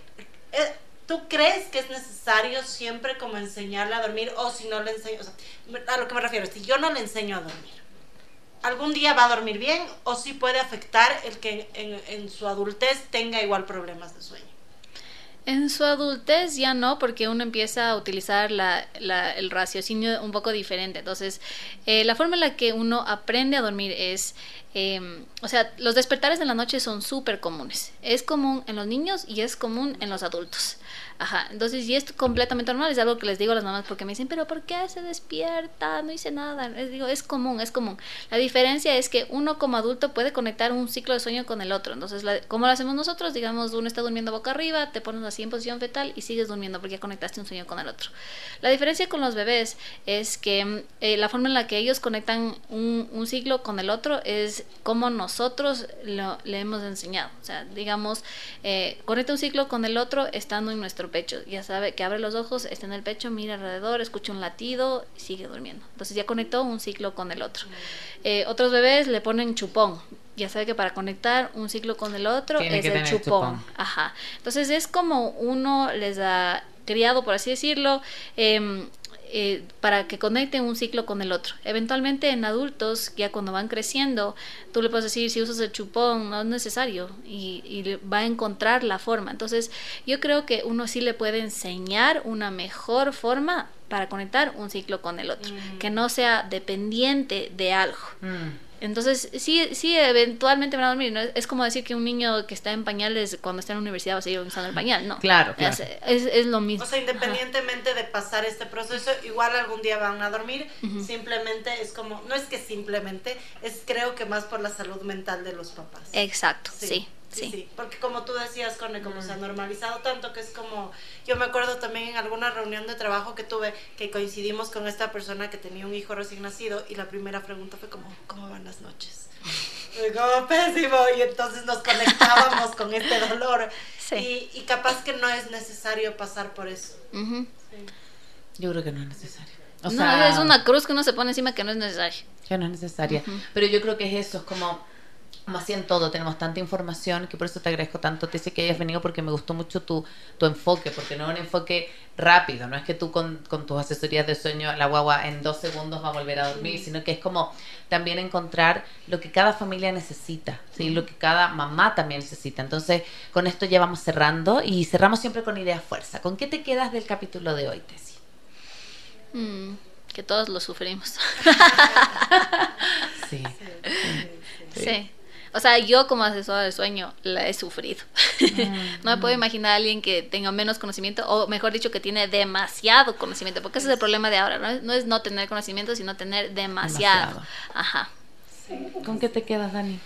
eh, ¿Tú crees que es necesario siempre como enseñarle a dormir o si no le enseño, o sea, a lo que me refiero, si yo no le enseño a dormir, algún día va a dormir bien o sí puede afectar el que en, en su adultez tenga igual problemas de sueño. En su adultez ya no, porque uno empieza a utilizar la, la- el raciocinio un poco diferente. Entonces, eh, la forma en la que uno aprende a dormir es, eh, o sea, los despertares en la noche son súper comunes. Es común en los niños y es común en los adultos. Ajá, entonces, y esto completamente normal, es algo que les digo a las mamás porque me dicen, pero ¿por qué se despierta? No hice nada. Les digo, es común, es común. La diferencia es que uno como adulto puede conectar un ciclo de sueño con el otro. Entonces, la, ¿cómo lo hacemos nosotros? Digamos, uno está durmiendo boca arriba, te pones así en posición fetal y sigues durmiendo porque ya conectaste un sueño con el otro. La diferencia con los bebés es que eh, la forma en la que ellos conectan un, un ciclo con el otro es como nosotros lo, le hemos enseñado. O sea, digamos, eh, conecta un ciclo con el otro estando en nuestro pecho. Ya sabe que abre los ojos, está en el pecho, mira alrededor, escucha un latido y sigue durmiendo. Entonces ya conectó un ciclo con el otro. Eh, otros bebés le ponen chupón. Ya sabe que para conectar un ciclo con el otro es el chupón. Ajá. Entonces es como uno les ha criado, por así decirlo, eh, eh, para que conecten un ciclo con el otro. Eventualmente en adultos, ya cuando van creciendo, tú le puedes decir, si usas el chupón, no es necesario, y, y, va a encontrar la forma. Entonces, yo creo que uno sí le puede enseñar una mejor forma para conectar un ciclo con el otro, mm. que no sea dependiente de algo. Mm. Entonces, sí, sí, eventualmente van a dormir. ¿no? Es como decir que un niño que está en pañales cuando está en la universidad va a seguir usando el pañal. No. Claro, claro. Es, es, es, lo mismo. O sea, independientemente Ajá. de pasar este proceso, igual algún día van a dormir. Uh -huh. Simplemente es como, no es que simplemente, es creo que más por la salud mental de los papás. Exacto, sí. sí. Sí. sí. porque como tú decías, Connie, como mm. se ha normalizado tanto que es como, yo me acuerdo también en alguna reunión de trabajo que tuve que coincidimos con esta persona que tenía un hijo recién nacido y la primera pregunta fue como, ¿cómo van las noches? <laughs> Como pésimo y entonces nos conectábamos con este dolor sí. y, y, capaz que no es necesario pasar por eso. Uh -huh. sí. Yo creo que no es necesario. O sea, no, es una cruz que uno se pone encima que no es necesaria. Que no es necesaria. Uh -huh. Pero yo creo que es eso, es como como así en todo, tenemos tanta información que por eso te agradezco tanto, te dice que hayas venido porque me gustó mucho tu, tu enfoque, porque no es un enfoque rápido, no es que tú con, con tus asesorías de sueño la guagua en dos segundos va a volver a dormir, sino que es como también encontrar lo que cada familia necesita, ¿sí? lo que cada mamá también necesita. Entonces, con esto ya vamos cerrando y cerramos siempre con ideas fuerza. ¿Con qué te quedas del capítulo de hoy, Tessy? Mm, que todos lo sufrimos. <laughs> <laughs> sí. sí. sí. O sea, yo como asesora de sueño la he sufrido. Mm, <laughs> no me puedo imaginar a alguien que tenga menos conocimiento, o mejor dicho, que tiene demasiado conocimiento, porque ese es el problema de ahora, ¿no? No es no tener conocimiento, sino tener demasiado. demasiado. Ajá. Sí. ¿Con qué te quedas, Dani?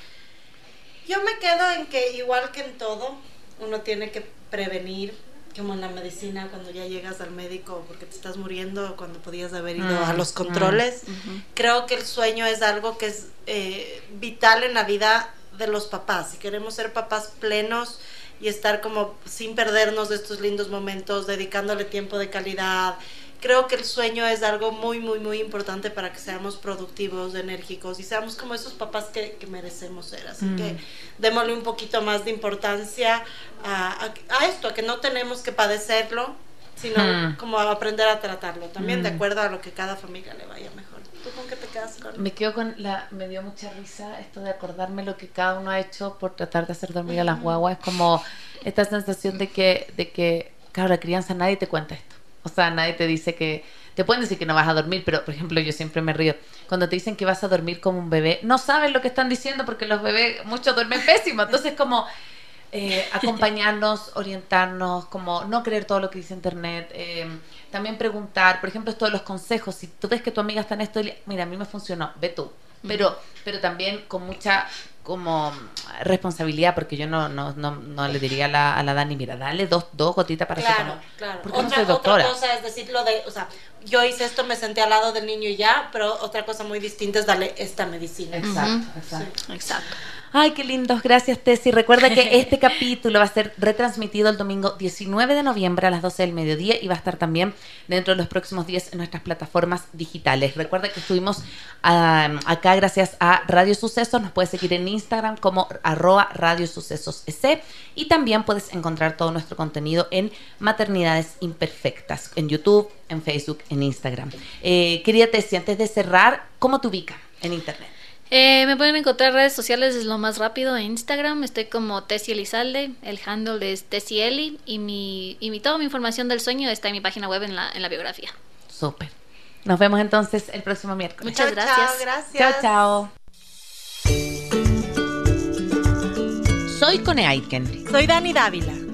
Yo me quedo en que, igual que en todo, uno tiene que prevenir, como en la medicina, cuando ya llegas al médico porque te estás muriendo, cuando podías haber ido mm, a los controles. Mm, uh -huh. Creo que el sueño es algo que es eh, vital en la vida de los papás. Si queremos ser papás plenos y estar como sin perdernos de estos lindos momentos, dedicándole tiempo de calidad, creo que el sueño es algo muy, muy, muy importante para que seamos productivos, enérgicos y seamos como esos papás que, que merecemos ser. Así mm. que démosle un poquito más de importancia a, a, a, esto, a que no tenemos que padecerlo, sino mm. como aprender a tratarlo, también mm. de acuerdo a lo que cada familia le vaya mejor. ¿Tú con qué te quedas con? Me quedo con la, me dio mucha risa esto de acordarme lo que cada uno ha hecho por tratar de hacer dormir a las guaguas, es como esta sensación de que, de que, claro, la crianza nadie te cuenta esto o sea, nadie te dice que... Te pueden decir que no vas a dormir, pero, por ejemplo, yo siempre me río. Cuando te dicen que vas a dormir como un bebé, no saben lo que están diciendo porque los bebés, muchos duermen pésimo. Entonces, como... Eh, <laughs> acompañarnos, orientarnos, como no creer todo lo que dice internet, eh, también preguntar, por ejemplo, esto de los consejos, si tú ves que tu amiga está en esto, mira, a mí me funcionó, ve tú, pero, pero también con mucha como responsabilidad, porque yo no, no, no, no le diría a la, a la Dani, mira, dale dos, dos gotitas para claro, que claro. Porque otra, no soy doctora. otra cosa es decir lo de, o sea, yo hice esto, me senté al lado del niño y ya, pero otra cosa muy distinta es darle esta medicina. Exacto, uh -huh. exacto. Sí. exacto. Ay, qué lindos. Gracias, Tessy. Recuerda que <laughs> este capítulo va a ser retransmitido el domingo 19 de noviembre a las 12 del mediodía y va a estar también dentro de los próximos días en nuestras plataformas digitales. Recuerda que estuvimos um, acá gracias a Radio Sucesos. Nos puedes seguir en Instagram como arroba Radio Sucesos EC y también puedes encontrar todo nuestro contenido en Maternidades Imperfectas, en YouTube, en Facebook, en Instagram. Eh, querida Tessy, antes de cerrar, ¿cómo te ubica en Internet? Eh, me pueden encontrar en redes sociales, es lo más rápido, en Instagram estoy como Tessie Elizalde, el handle es Tessie Eli y, mi, y mi, toda mi información del sueño está en mi página web en la, en la biografía. Súper. Nos vemos entonces el próximo miércoles. Muchas chao, gracias. Chao, gracias. Chao, chao. Soy Cone Aiken. Soy Dani Dávila.